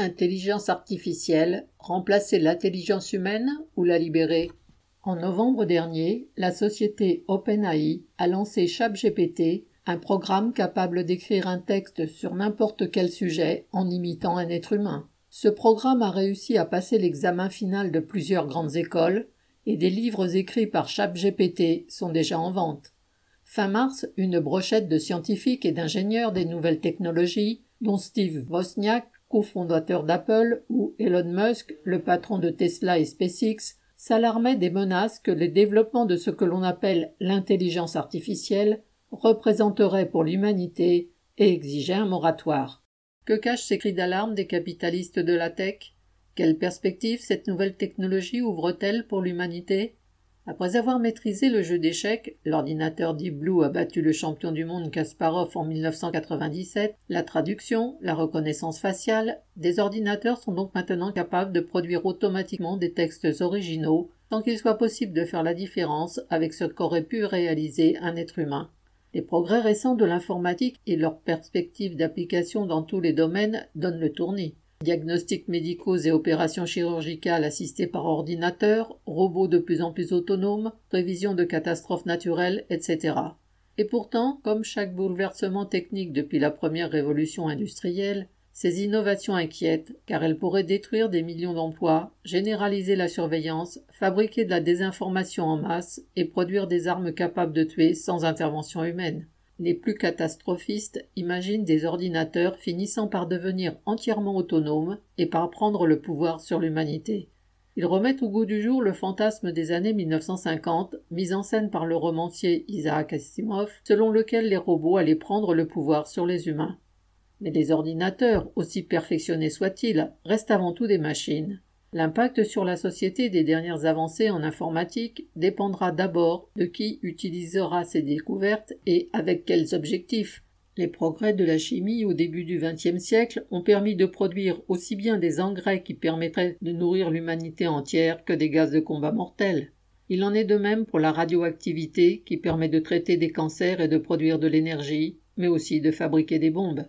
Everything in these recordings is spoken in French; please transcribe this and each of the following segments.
Intelligence artificielle, remplacer l'intelligence humaine ou la libérer? En novembre dernier, la société OpenAI a lancé ChatGPT, un programme capable d'écrire un texte sur n'importe quel sujet en imitant un être humain. Ce programme a réussi à passer l'examen final de plusieurs grandes écoles et des livres écrits par ChatGPT sont déjà en vente. Fin mars, une brochette de scientifiques et d'ingénieurs des nouvelles technologies, dont Steve Wozniak, cofondateur d'Apple, ou Elon Musk, le patron de Tesla et SpaceX, s'alarmait des menaces que le développement de ce que l'on appelle l'intelligence artificielle représenterait pour l'humanité et exigeait un moratoire. Que cachent ces cris d'alarme des capitalistes de la tech? Quelle perspective cette nouvelle technologie ouvre-t-elle pour l'humanité? Après avoir maîtrisé le jeu d'échecs, l'ordinateur Deep Blue a battu le champion du monde Kasparov en 1997. La traduction, la reconnaissance faciale, des ordinateurs sont donc maintenant capables de produire automatiquement des textes originaux sans qu'il soit possible de faire la différence avec ce qu'aurait pu réaliser un être humain. Les progrès récents de l'informatique et leurs perspectives d'application dans tous les domaines donnent le tournis. Diagnostics médicaux et opérations chirurgicales assistées par ordinateur, robots de plus en plus autonomes, prévision de catastrophes naturelles, etc. Et pourtant, comme chaque bouleversement technique depuis la première révolution industrielle, ces innovations inquiètent car elles pourraient détruire des millions d'emplois, généraliser la surveillance, fabriquer de la désinformation en masse et produire des armes capables de tuer sans intervention humaine. Les plus catastrophistes imaginent des ordinateurs finissant par devenir entièrement autonomes et par prendre le pouvoir sur l'humanité. Ils remettent au goût du jour le fantasme des années 1950, mis en scène par le romancier Isaac Asimov, selon lequel les robots allaient prendre le pouvoir sur les humains. Mais les ordinateurs, aussi perfectionnés soient-ils, restent avant tout des machines. L'impact sur la société des dernières avancées en informatique dépendra d'abord de qui utilisera ces découvertes et avec quels objectifs. Les progrès de la chimie au début du XXe siècle ont permis de produire aussi bien des engrais qui permettraient de nourrir l'humanité entière que des gaz de combat mortels. Il en est de même pour la radioactivité qui permet de traiter des cancers et de produire de l'énergie, mais aussi de fabriquer des bombes.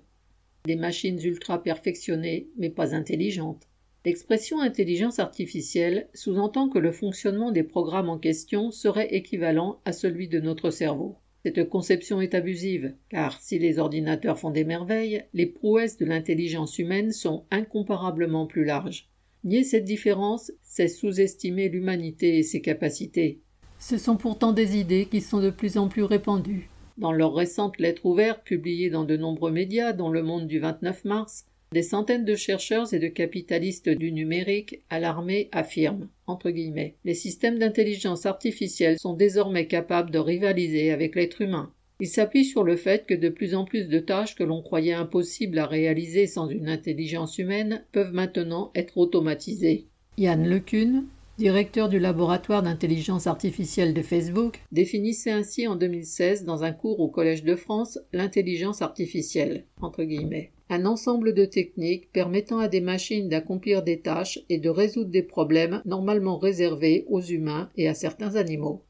Des machines ultra perfectionnées, mais pas intelligentes. L'expression intelligence artificielle sous-entend que le fonctionnement des programmes en question serait équivalent à celui de notre cerveau. Cette conception est abusive, car si les ordinateurs font des merveilles, les prouesses de l'intelligence humaine sont incomparablement plus larges. Nier cette différence, c'est sous-estimer l'humanité et ses capacités. Ce sont pourtant des idées qui sont de plus en plus répandues. Dans leur récente lettre ouverte publiée dans de nombreux médias, dont Le Monde du 29 mars, des centaines de chercheurs et de capitalistes du numérique alarmés affirment entre guillemets, les systèmes d'intelligence artificielle sont désormais capables de rivaliser avec l'être humain. Il s'appuie sur le fait que de plus en plus de tâches que l'on croyait impossibles à réaliser sans une intelligence humaine peuvent maintenant être automatisées. Yann Lecune, directeur du laboratoire d'intelligence artificielle de Facebook, définissait ainsi en 2016 dans un cours au Collège de France l'intelligence artificielle entre guillemets un ensemble de techniques permettant à des machines d'accomplir des tâches et de résoudre des problèmes normalement réservés aux humains et à certains animaux.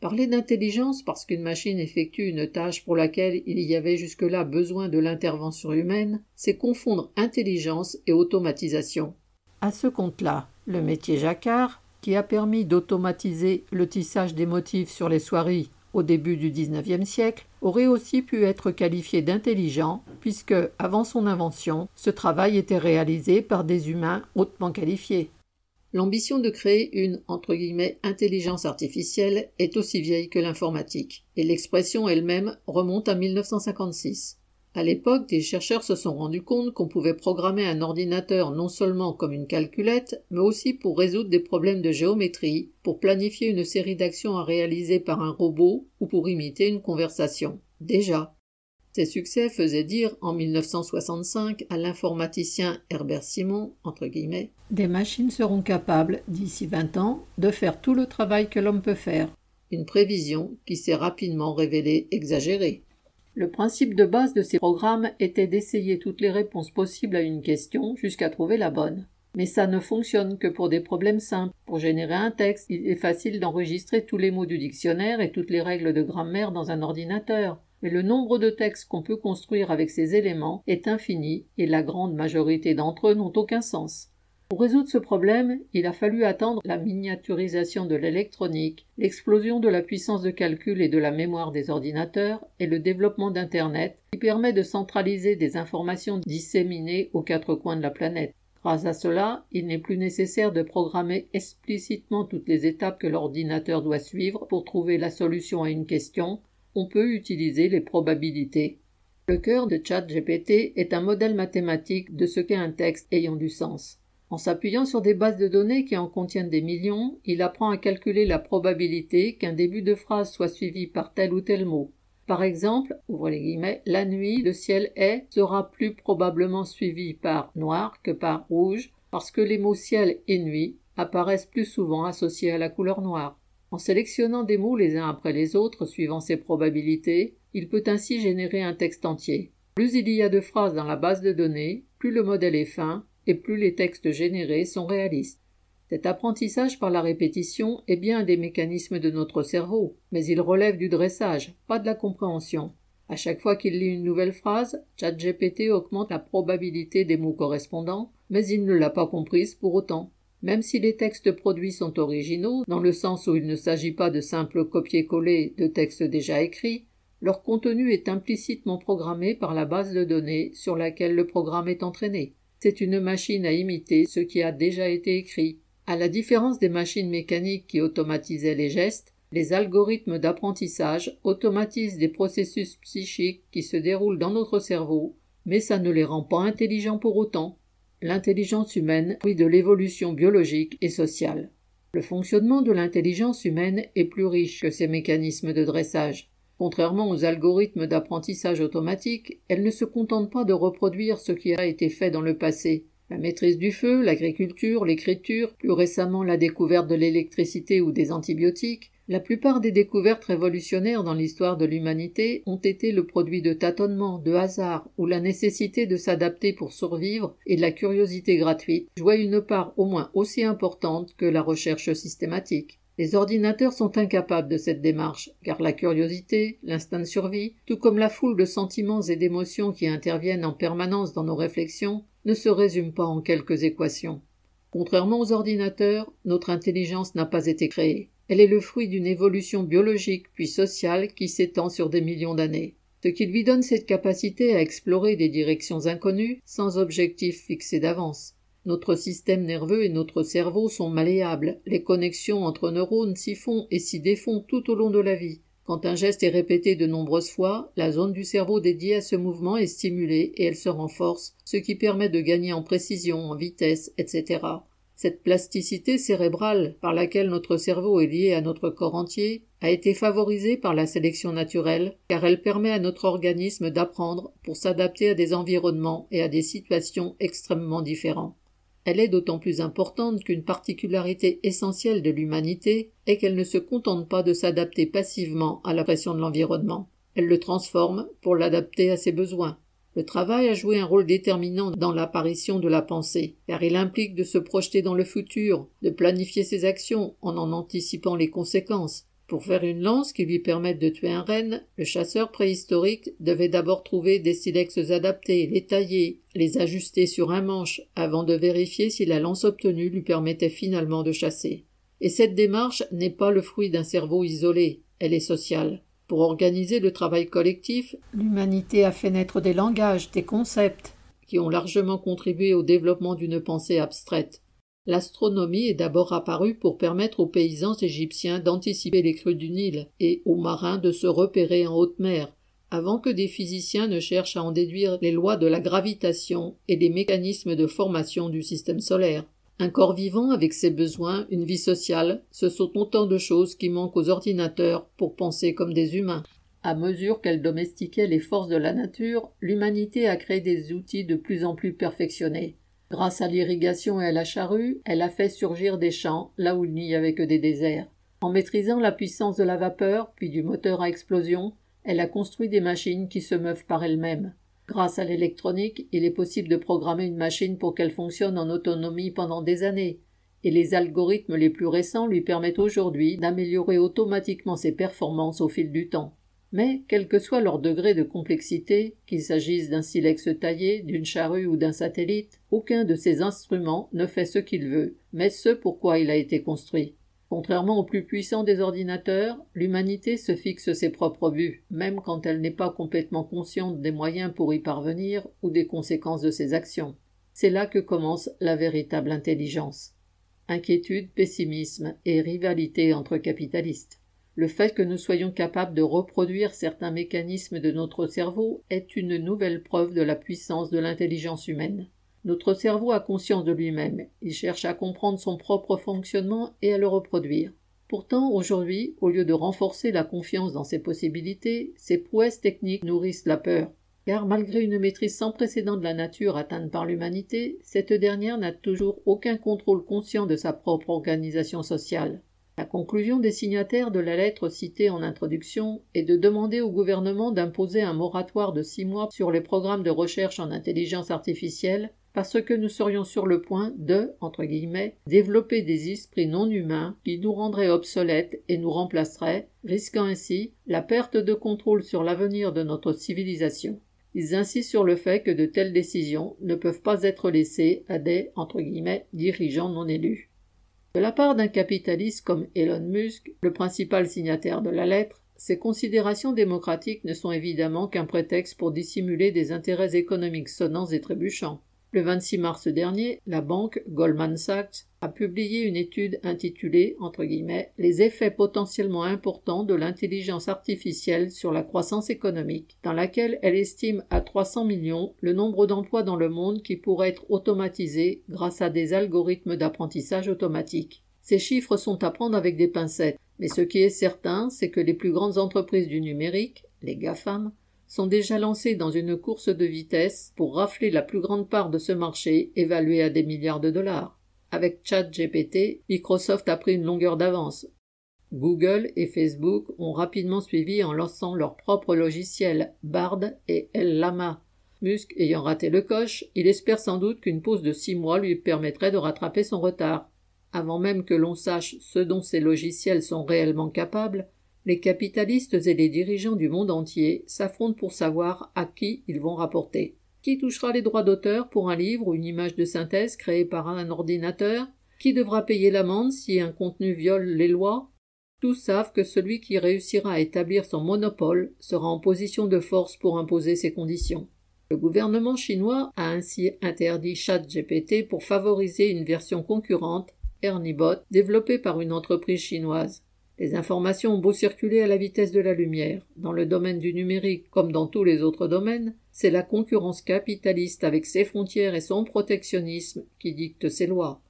Parler d'intelligence parce qu'une machine effectue une tâche pour laquelle il y avait jusque-là besoin de l'intervention humaine, c'est confondre intelligence et automatisation. À ce compte-là, le métier jacquard, qui a permis d'automatiser le tissage des motifs sur les soieries au début du XIXe siècle, aurait aussi pu être qualifié d'intelligent, puisque, avant son invention, ce travail était réalisé par des humains hautement qualifiés. L'ambition de créer une intelligence artificielle est aussi vieille que l'informatique, et l'expression elle-même remonte à 1956. À l'époque, des chercheurs se sont rendus compte qu'on pouvait programmer un ordinateur non seulement comme une calculette, mais aussi pour résoudre des problèmes de géométrie, pour planifier une série d'actions à réaliser par un robot ou pour imiter une conversation. Déjà. Ces succès faisaient dire en 1965 à l'informaticien Herbert Simon, entre guillemets, Des machines seront capables, d'ici 20 ans, de faire tout le travail que l'homme peut faire. Une prévision qui s'est rapidement révélée exagérée. Le principe de base de ces programmes était d'essayer toutes les réponses possibles à une question jusqu'à trouver la bonne. Mais ça ne fonctionne que pour des problèmes simples. Pour générer un texte, il est facile d'enregistrer tous les mots du dictionnaire et toutes les règles de grammaire dans un ordinateur. mais le nombre de textes qu'on peut construire avec ces éléments est infini et la grande majorité d'entre eux n'ont aucun sens. Pour résoudre ce problème, il a fallu attendre la miniaturisation de l'électronique, l'explosion de la puissance de calcul et de la mémoire des ordinateurs et le développement d'Internet qui permet de centraliser des informations disséminées aux quatre coins de la planète. Grâce à cela, il n'est plus nécessaire de programmer explicitement toutes les étapes que l'ordinateur doit suivre pour trouver la solution à une question, on peut utiliser les probabilités. Le cœur de ChatGPT est un modèle mathématique de ce qu'est un texte ayant du sens. En s'appuyant sur des bases de données qui en contiennent des millions, il apprend à calculer la probabilité qu'un début de phrase soit suivi par tel ou tel mot. Par exemple, la nuit, le ciel est sera plus probablement suivi par noir que par rouge, parce que les mots ciel et nuit apparaissent plus souvent associés à la couleur noire. En sélectionnant des mots les uns après les autres suivant ces probabilités, il peut ainsi générer un texte entier. Plus il y a de phrases dans la base de données, plus le modèle est fin, et plus les textes générés sont réalistes. Cet apprentissage par la répétition est bien des mécanismes de notre cerveau, mais il relève du dressage, pas de la compréhension. À chaque fois qu'il lit une nouvelle phrase, ChatGPT augmente la probabilité des mots correspondants, mais il ne l'a pas comprise pour autant. Même si les textes produits sont originaux, dans le sens où il ne s'agit pas de simples copier-coller de textes déjà écrits, leur contenu est implicitement programmé par la base de données sur laquelle le programme est entraîné. C'est une machine à imiter ce qui a déjà été écrit. À la différence des machines mécaniques qui automatisaient les gestes, les algorithmes d'apprentissage automatisent des processus psychiques qui se déroulent dans notre cerveau, mais ça ne les rend pas intelligents pour autant. L'intelligence humaine oui de l'évolution biologique et sociale. Le fonctionnement de l'intelligence humaine est plus riche que ces mécanismes de dressage. Contrairement aux algorithmes d'apprentissage automatique, elle ne se contente pas de reproduire ce qui a été fait dans le passé. La maîtrise du feu, l'agriculture, l'écriture, plus récemment la découverte de l'électricité ou des antibiotiques, la plupart des découvertes révolutionnaires dans l'histoire de l'humanité ont été le produit de tâtonnements, de hasard, où la nécessité de s'adapter pour survivre et de la curiosité gratuite jouaient une part au moins aussi importante que la recherche systématique. Les ordinateurs sont incapables de cette démarche, car la curiosité, l'instinct de survie, tout comme la foule de sentiments et d'émotions qui interviennent en permanence dans nos réflexions, ne se résument pas en quelques équations. Contrairement aux ordinateurs, notre intelligence n'a pas été créée. Elle est le fruit d'une évolution biologique puis sociale qui s'étend sur des millions d'années. Ce qui lui donne cette capacité à explorer des directions inconnues sans objectif fixé d'avance. Notre système nerveux et notre cerveau sont malléables, les connexions entre neurones s'y font et s'y défont tout au long de la vie. Quand un geste est répété de nombreuses fois, la zone du cerveau dédiée à ce mouvement est stimulée et elle se renforce, ce qui permet de gagner en précision, en vitesse, etc. Cette plasticité cérébrale, par laquelle notre cerveau est lié à notre corps entier, a été favorisée par la sélection naturelle, car elle permet à notre organisme d'apprendre pour s'adapter à des environnements et à des situations extrêmement différents. Elle est d'autant plus importante qu'une particularité essentielle de l'humanité est qu'elle ne se contente pas de s'adapter passivement à la pression de l'environnement. Elle le transforme pour l'adapter à ses besoins. Le travail a joué un rôle déterminant dans l'apparition de la pensée, car il implique de se projeter dans le futur, de planifier ses actions en en anticipant les conséquences, pour faire une lance qui lui permette de tuer un renne, le chasseur préhistorique devait d'abord trouver des silex adaptés, les tailler, les ajuster sur un manche, avant de vérifier si la lance obtenue lui permettait finalement de chasser. Et cette démarche n'est pas le fruit d'un cerveau isolé, elle est sociale. Pour organiser le travail collectif, l'humanité a fait naître des langages, des concepts, qui ont largement contribué au développement d'une pensée abstraite. L'astronomie est d'abord apparue pour permettre aux paysans égyptiens d'anticiper les crues du Nil et aux marins de se repérer en haute mer, avant que des physiciens ne cherchent à en déduire les lois de la gravitation et les mécanismes de formation du système solaire. Un corps vivant avec ses besoins, une vie sociale, ce sont autant de choses qui manquent aux ordinateurs pour penser comme des humains. À mesure qu'elle domestiquait les forces de la nature, l'humanité a créé des outils de plus en plus perfectionnés. Grâce à l'irrigation et à la charrue, elle a fait surgir des champs là où il n'y avait que des déserts. En maîtrisant la puissance de la vapeur, puis du moteur à explosion, elle a construit des machines qui se meuvent par elles-mêmes. Grâce à l'électronique, il est possible de programmer une machine pour qu'elle fonctionne en autonomie pendant des années, et les algorithmes les plus récents lui permettent aujourd'hui d'améliorer automatiquement ses performances au fil du temps. Mais, quel que soit leur degré de complexité, qu'il s'agisse d'un silex taillé, d'une charrue ou d'un satellite, aucun de ces instruments ne fait ce qu'il veut, mais ce pourquoi il a été construit. Contrairement au plus puissant des ordinateurs, l'humanité se fixe ses propres buts, même quand elle n'est pas complètement consciente des moyens pour y parvenir ou des conséquences de ses actions. C'est là que commence la véritable intelligence. Inquiétude, pessimisme et rivalité entre capitalistes. Le fait que nous soyons capables de reproduire certains mécanismes de notre cerveau est une nouvelle preuve de la puissance de l'intelligence humaine. Notre cerveau a conscience de lui-même, il cherche à comprendre son propre fonctionnement et à le reproduire. Pourtant, aujourd'hui, au lieu de renforcer la confiance dans ses possibilités, ses prouesses techniques nourrissent la peur. Car malgré une maîtrise sans précédent de la nature atteinte par l'humanité, cette dernière n'a toujours aucun contrôle conscient de sa propre organisation sociale. La conclusion des signataires de la lettre citée en introduction est de demander au gouvernement d'imposer un moratoire de six mois sur les programmes de recherche en intelligence artificielle parce que nous serions sur le point de, entre guillemets, développer des esprits non humains qui nous rendraient obsolètes et nous remplaceraient, risquant ainsi la perte de contrôle sur l'avenir de notre civilisation. Ils insistent sur le fait que de telles décisions ne peuvent pas être laissées à des, entre guillemets, dirigeants non élus. De la part d'un capitaliste comme Elon Musk, le principal signataire de la lettre, ces considérations démocratiques ne sont évidemment qu'un prétexte pour dissimuler des intérêts économiques sonnants et trébuchants. Le 26 mars dernier, la banque Goldman Sachs a publié une étude intitulée entre guillemets Les effets potentiellement importants de l'intelligence artificielle sur la croissance économique, dans laquelle elle estime à 300 millions le nombre d'emplois dans le monde qui pourraient être automatisés grâce à des algorithmes d'apprentissage automatique. Ces chiffres sont à prendre avec des pincettes, mais ce qui est certain, c'est que les plus grandes entreprises du numérique, les GAFAM, sont déjà lancés dans une course de vitesse pour rafler la plus grande part de ce marché évalué à des milliards de dollars. Avec ChatGPT, Microsoft a pris une longueur d'avance. Google et Facebook ont rapidement suivi en lançant leurs propres logiciels Bard et El Lama. Musk ayant raté le coche, il espère sans doute qu'une pause de six mois lui permettrait de rattraper son retard. Avant même que l'on sache ce dont ces logiciels sont réellement capables, les capitalistes et les dirigeants du monde entier s'affrontent pour savoir à qui ils vont rapporter. Qui touchera les droits d'auteur pour un livre ou une image de synthèse créée par un ordinateur? Qui devra payer l'amende si un contenu viole les lois? Tous savent que celui qui réussira à établir son monopole sera en position de force pour imposer ses conditions. Le gouvernement chinois a ainsi interdit ChatGPT pour favoriser une version concurrente, Ernibot, développée par une entreprise chinoise. Les informations ont beau circuler à la vitesse de la lumière. Dans le domaine du numérique, comme dans tous les autres domaines, c'est la concurrence capitaliste avec ses frontières et son protectionnisme qui dicte ses lois.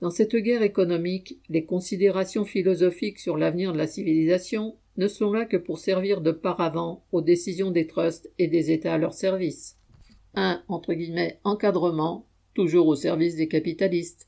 Dans cette guerre économique, les considérations philosophiques sur l'avenir de la civilisation ne sont là que pour servir de paravent aux décisions des trusts et des États à leur service. Un encadrement, toujours au service des capitalistes.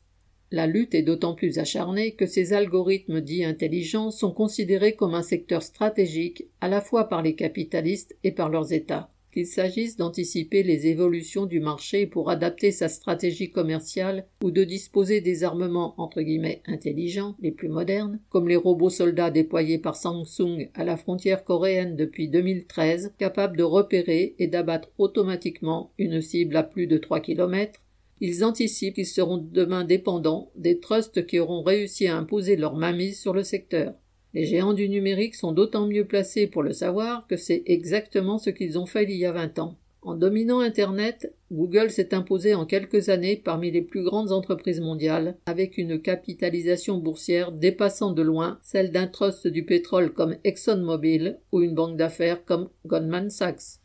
La lutte est d'autant plus acharnée que ces algorithmes dits intelligents sont considérés comme un secteur stratégique à la fois par les capitalistes et par leurs États. Qu'il s'agisse d'anticiper les évolutions du marché pour adapter sa stratégie commerciale ou de disposer des armements entre guillemets intelligents les plus modernes, comme les robots soldats déployés par Samsung à la frontière coréenne depuis 2013, capables de repérer et d'abattre automatiquement une cible à plus de 3 km, ils anticipent qu'ils seront demain dépendants des trusts qui auront réussi à imposer leur mainmise sur le secteur. Les géants du numérique sont d'autant mieux placés pour le savoir que c'est exactement ce qu'ils ont fait il y a vingt ans. En dominant Internet, Google s'est imposé en quelques années parmi les plus grandes entreprises mondiales, avec une capitalisation boursière dépassant de loin celle d'un trust du pétrole comme ExxonMobil ou une banque d'affaires comme Goldman Sachs.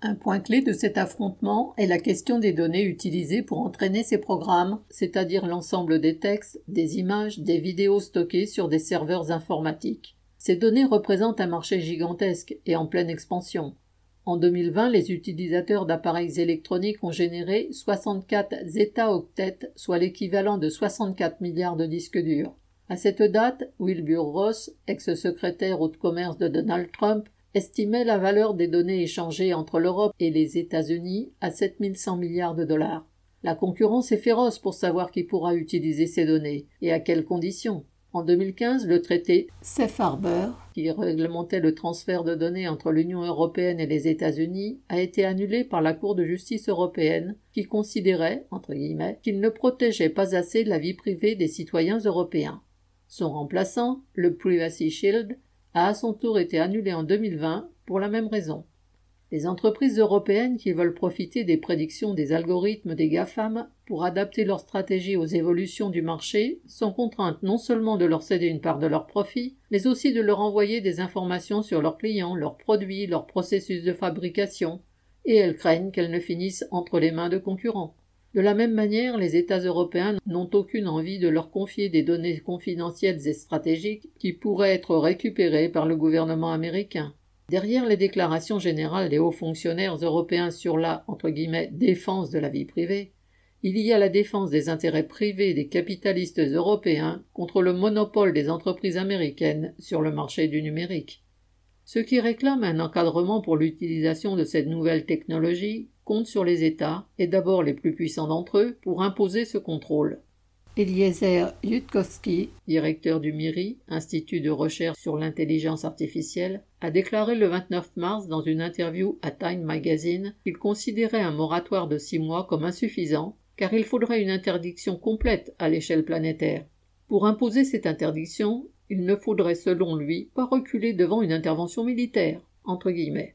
Un point clé de cet affrontement est la question des données utilisées pour entraîner ces programmes, c'est-à-dire l'ensemble des textes, des images, des vidéos stockées sur des serveurs informatiques. Ces données représentent un marché gigantesque et en pleine expansion. En 2020, les utilisateurs d'appareils électroniques ont généré 64 zeta-octets, soit l'équivalent de 64 milliards de disques durs. À cette date, Wilbur Ross, ex-secrétaire au commerce de Donald Trump, estimait la valeur des données échangées entre l'Europe et les États-Unis à 7100 milliards de dollars. La concurrence est féroce pour savoir qui pourra utiliser ces données et à quelles conditions. En 2015, le traité Safe Harbor, qui réglementait le transfert de données entre l'Union européenne et les États-Unis, a été annulé par la Cour de justice européenne, qui considérait, entre guillemets, qu'il ne protégeait pas assez la vie privée des citoyens européens. Son remplaçant, le Privacy Shield, a à son tour été annulé en 2020 pour la même raison. Les entreprises européennes qui veulent profiter des prédictions des algorithmes des GAFAM pour adapter leur stratégie aux évolutions du marché sont contraintes non seulement de leur céder une part de leurs profits, mais aussi de leur envoyer des informations sur leurs clients, leurs produits, leurs processus de fabrication, et elles craignent qu'elles ne finissent entre les mains de concurrents. De la même manière, les États européens n'ont aucune envie de leur confier des données confidentielles et stratégiques qui pourraient être récupérées par le gouvernement américain. Derrière les déclarations générales des hauts fonctionnaires européens sur la entre guillemets, défense de la vie privée, il y a la défense des intérêts privés des capitalistes européens contre le monopole des entreprises américaines sur le marché du numérique. Ceux qui réclament un encadrement pour l'utilisation de cette nouvelle technologie comptent sur les États, et d'abord les plus puissants d'entre eux, pour imposer ce contrôle. Eliezer Yudkowsky, directeur du MIRI, Institut de recherche sur l'intelligence artificielle, a déclaré le 29 mars dans une interview à Time Magazine qu'il considérait un moratoire de six mois comme insuffisant, car il faudrait une interdiction complète à l'échelle planétaire. Pour imposer cette interdiction, il ne faudrait selon lui pas reculer devant une intervention militaire.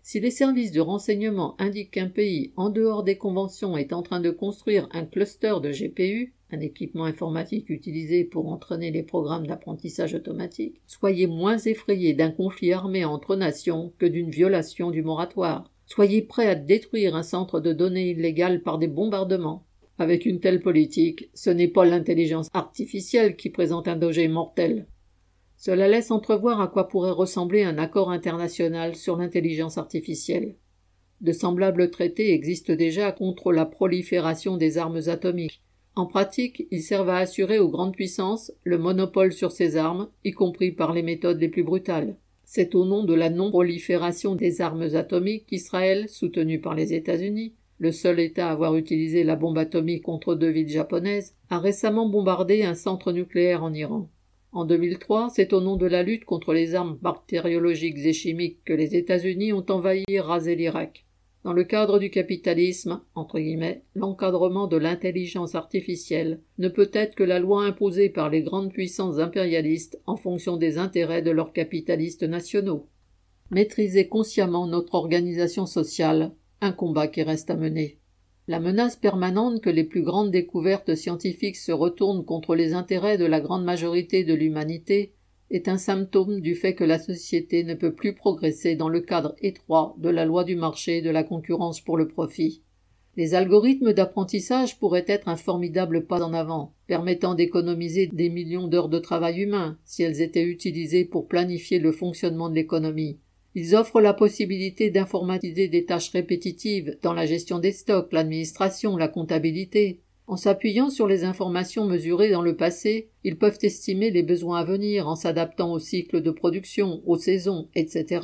Si les services de renseignement indiquent qu'un pays en dehors des conventions est en train de construire un cluster de GPU, un équipement informatique utilisé pour entraîner les programmes d'apprentissage automatique, soyez moins effrayés d'un conflit armé entre nations que d'une violation du moratoire. Soyez prêts à détruire un centre de données illégal par des bombardements. Avec une telle politique, ce n'est pas l'intelligence artificielle qui présente un danger mortel. Cela laisse entrevoir à quoi pourrait ressembler un accord international sur l'intelligence artificielle. De semblables traités existent déjà contre la prolifération des armes atomiques. En pratique, ils servent à assurer aux grandes puissances le monopole sur ces armes, y compris par les méthodes les plus brutales. C'est au nom de la non-prolifération des armes atomiques qu'Israël, soutenu par les États-Unis, le seul État à avoir utilisé la bombe atomique contre deux villes japonaises, a récemment bombardé un centre nucléaire en Iran. En 2003, c'est au nom de la lutte contre les armes bactériologiques et chimiques que les États-Unis ont envahi et rasé l'Irak. Dans le cadre du capitalisme, entre guillemets, l'encadrement de l'intelligence artificielle ne peut être que la loi imposée par les grandes puissances impérialistes en fonction des intérêts de leurs capitalistes nationaux. Maîtriser consciemment notre organisation sociale, un combat qui reste à mener. La menace permanente que les plus grandes découvertes scientifiques se retournent contre les intérêts de la grande majorité de l'humanité est un symptôme du fait que la société ne peut plus progresser dans le cadre étroit de la loi du marché et de la concurrence pour le profit. Les algorithmes d'apprentissage pourraient être un formidable pas en avant, permettant d'économiser des millions d'heures de travail humain si elles étaient utilisées pour planifier le fonctionnement de l'économie. Ils offrent la possibilité d'informatiser des tâches répétitives dans la gestion des stocks, l'administration, la comptabilité, en s'appuyant sur les informations mesurées dans le passé, ils peuvent estimer les besoins à venir en s'adaptant aux cycles de production, aux saisons, etc.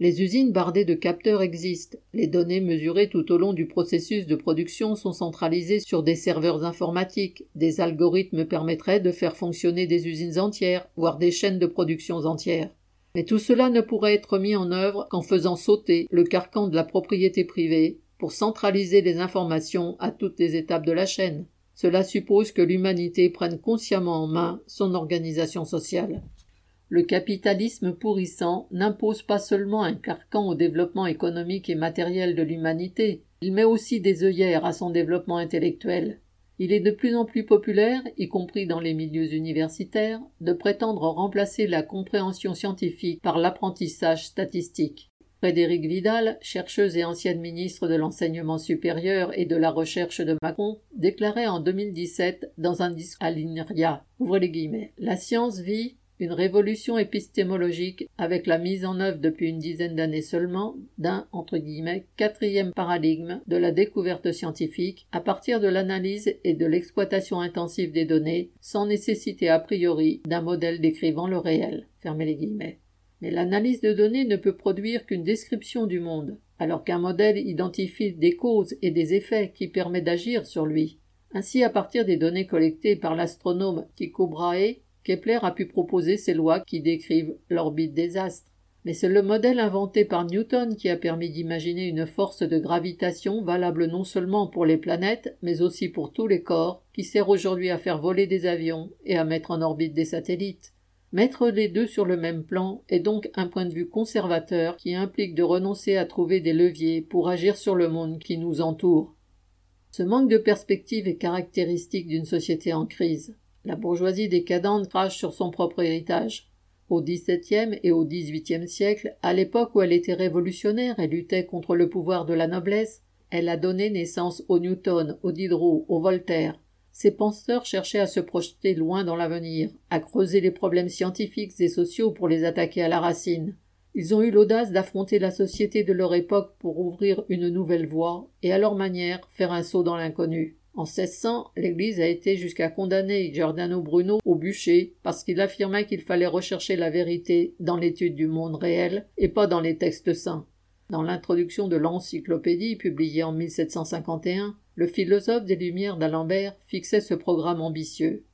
Les usines bardées de capteurs existent. Les données mesurées tout au long du processus de production sont centralisées sur des serveurs informatiques. Des algorithmes permettraient de faire fonctionner des usines entières, voire des chaînes de production entières. Mais tout cela ne pourrait être mis en œuvre qu'en faisant sauter le carcan de la propriété privée pour centraliser les informations à toutes les étapes de la chaîne. Cela suppose que l'humanité prenne consciemment en main son organisation sociale. Le capitalisme pourrissant n'impose pas seulement un carcan au développement économique et matériel de l'humanité, il met aussi des œillères à son développement intellectuel. Il est de plus en plus populaire, y compris dans les milieux universitaires, de prétendre remplacer la compréhension scientifique par l'apprentissage statistique. Frédéric Vidal, chercheuse et ancienne ministre de l'enseignement supérieur et de la recherche de Macron, déclarait en 2017 dans un discours à l'INRIA, la science vit une révolution épistémologique avec la mise en œuvre depuis une dizaine d'années seulement d'un entre guillemets quatrième paradigme de la découverte scientifique à partir de l'analyse et de l'exploitation intensive des données sans nécessité a priori d'un modèle décrivant le réel. Fermez les guillemets. Mais l'analyse de données ne peut produire qu'une description du monde, alors qu'un modèle identifie des causes et des effets qui permettent d'agir sur lui. Ainsi, à partir des données collectées par l'astronome Tycho Brahe, Kepler a pu proposer ces lois qui décrivent l'orbite des astres. Mais c'est le modèle inventé par Newton qui a permis d'imaginer une force de gravitation valable non seulement pour les planètes, mais aussi pour tous les corps, qui sert aujourd'hui à faire voler des avions et à mettre en orbite des satellites. Mettre les deux sur le même plan est donc un point de vue conservateur qui implique de renoncer à trouver des leviers pour agir sur le monde qui nous entoure. Ce manque de perspective est caractéristique d'une société en crise. La bourgeoisie décadente crache sur son propre héritage. Au XVIIe et au XVIIIe siècle, à l'époque où elle était révolutionnaire et luttait contre le pouvoir de la noblesse, elle a donné naissance au Newton, au Diderot, au Voltaire. Ces penseurs cherchaient à se projeter loin dans l'avenir, à creuser les problèmes scientifiques et sociaux pour les attaquer à la racine. Ils ont eu l'audace d'affronter la société de leur époque pour ouvrir une nouvelle voie et à leur manière faire un saut dans l'inconnu. En 1600, l'Église a été jusqu'à condamner Giordano Bruno au bûcher parce qu'il affirmait qu'il fallait rechercher la vérité dans l'étude du monde réel et pas dans les textes saints. Dans l'introduction de l'encyclopédie publiée en 1751, le philosophe des Lumières d'Alembert fixait ce programme ambitieux.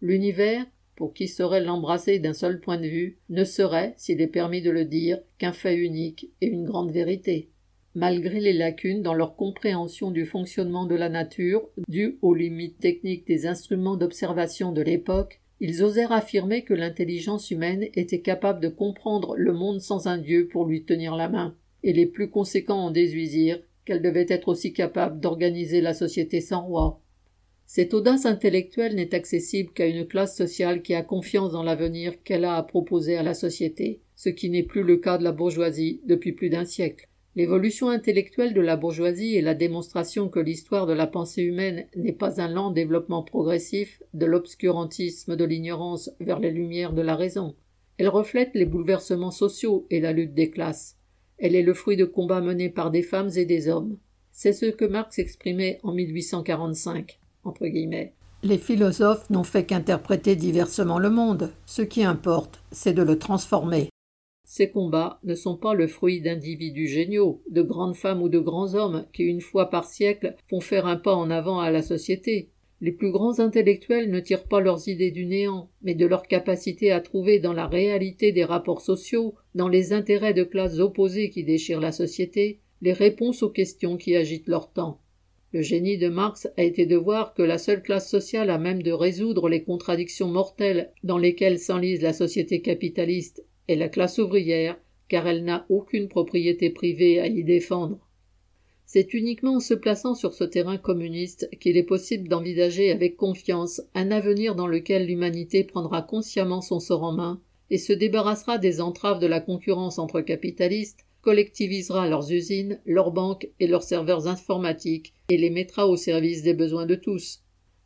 L'univers, pour qui serait l'embrasser d'un seul point de vue, ne serait, s'il est permis de le dire, qu'un fait unique et une grande vérité malgré les lacunes dans leur compréhension du fonctionnement de la nature, dues aux limites techniques des instruments d'observation de l'époque, ils osèrent affirmer que l'intelligence humaine était capable de comprendre le monde sans un dieu pour lui tenir la main, et les plus conséquents en déduisirent qu'elle devait être aussi capable d'organiser la société sans roi. Cette audace intellectuelle n'est accessible qu'à une classe sociale qui a confiance dans l'avenir qu'elle a à proposer à la société, ce qui n'est plus le cas de la bourgeoisie depuis plus d'un siècle. L'évolution intellectuelle de la bourgeoisie est la démonstration que l'histoire de la pensée humaine n'est pas un lent développement progressif de l'obscurantisme de l'ignorance vers les lumières de la raison. Elle reflète les bouleversements sociaux et la lutte des classes. Elle est le fruit de combats menés par des femmes et des hommes. C'est ce que Marx exprimait en 1845. Entre guillemets. Les philosophes n'ont fait qu'interpréter diversement le monde. Ce qui importe, c'est de le transformer. Ces combats ne sont pas le fruit d'individus géniaux, de grandes femmes ou de grands hommes qui, une fois par siècle, font faire un pas en avant à la société. Les plus grands intellectuels ne tirent pas leurs idées du néant, mais de leur capacité à trouver dans la réalité des rapports sociaux, dans les intérêts de classes opposées qui déchirent la société, les réponses aux questions qui agitent leur temps. Le génie de Marx a été de voir que la seule classe sociale à même de résoudre les contradictions mortelles dans lesquelles s'enlise la société capitaliste la classe ouvrière, car elle n'a aucune propriété privée à y défendre. C'est uniquement en se plaçant sur ce terrain communiste qu'il est possible d'envisager avec confiance un avenir dans lequel l'humanité prendra consciemment son sort en main et se débarrassera des entraves de la concurrence entre capitalistes, collectivisera leurs usines, leurs banques et leurs serveurs informatiques et les mettra au service des besoins de tous.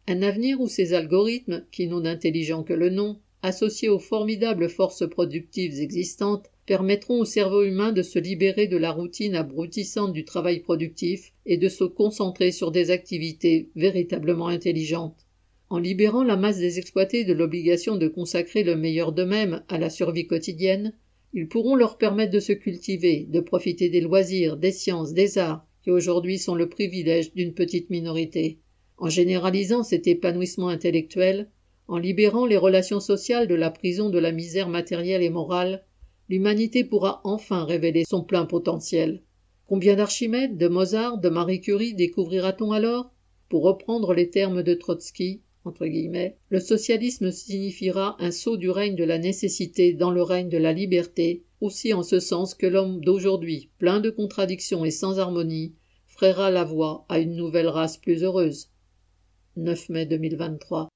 Un avenir où ces algorithmes, qui n'ont d'intelligent que le nom, associés aux formidables forces productives existantes, permettront au cerveau humain de se libérer de la routine abrutissante du travail productif et de se concentrer sur des activités véritablement intelligentes. En libérant la masse des exploités de l'obligation de consacrer le meilleur d'eux-mêmes à la survie quotidienne, ils pourront leur permettre de se cultiver, de profiter des loisirs, des sciences, des arts, qui aujourd'hui sont le privilège d'une petite minorité. En généralisant cet épanouissement intellectuel, en libérant les relations sociales de la prison de la misère matérielle et morale, l'humanité pourra enfin révéler son plein potentiel. Combien d'Archimède, de Mozart, de Marie Curie découvrira-t-on alors? Pour reprendre les termes de Trotsky, entre guillemets, le socialisme signifiera un saut du règne de la nécessité dans le règne de la liberté, aussi en ce sens que l'homme d'aujourd'hui, plein de contradictions et sans harmonie, fraiera la voie à une nouvelle race plus heureuse. 9 mai 2023.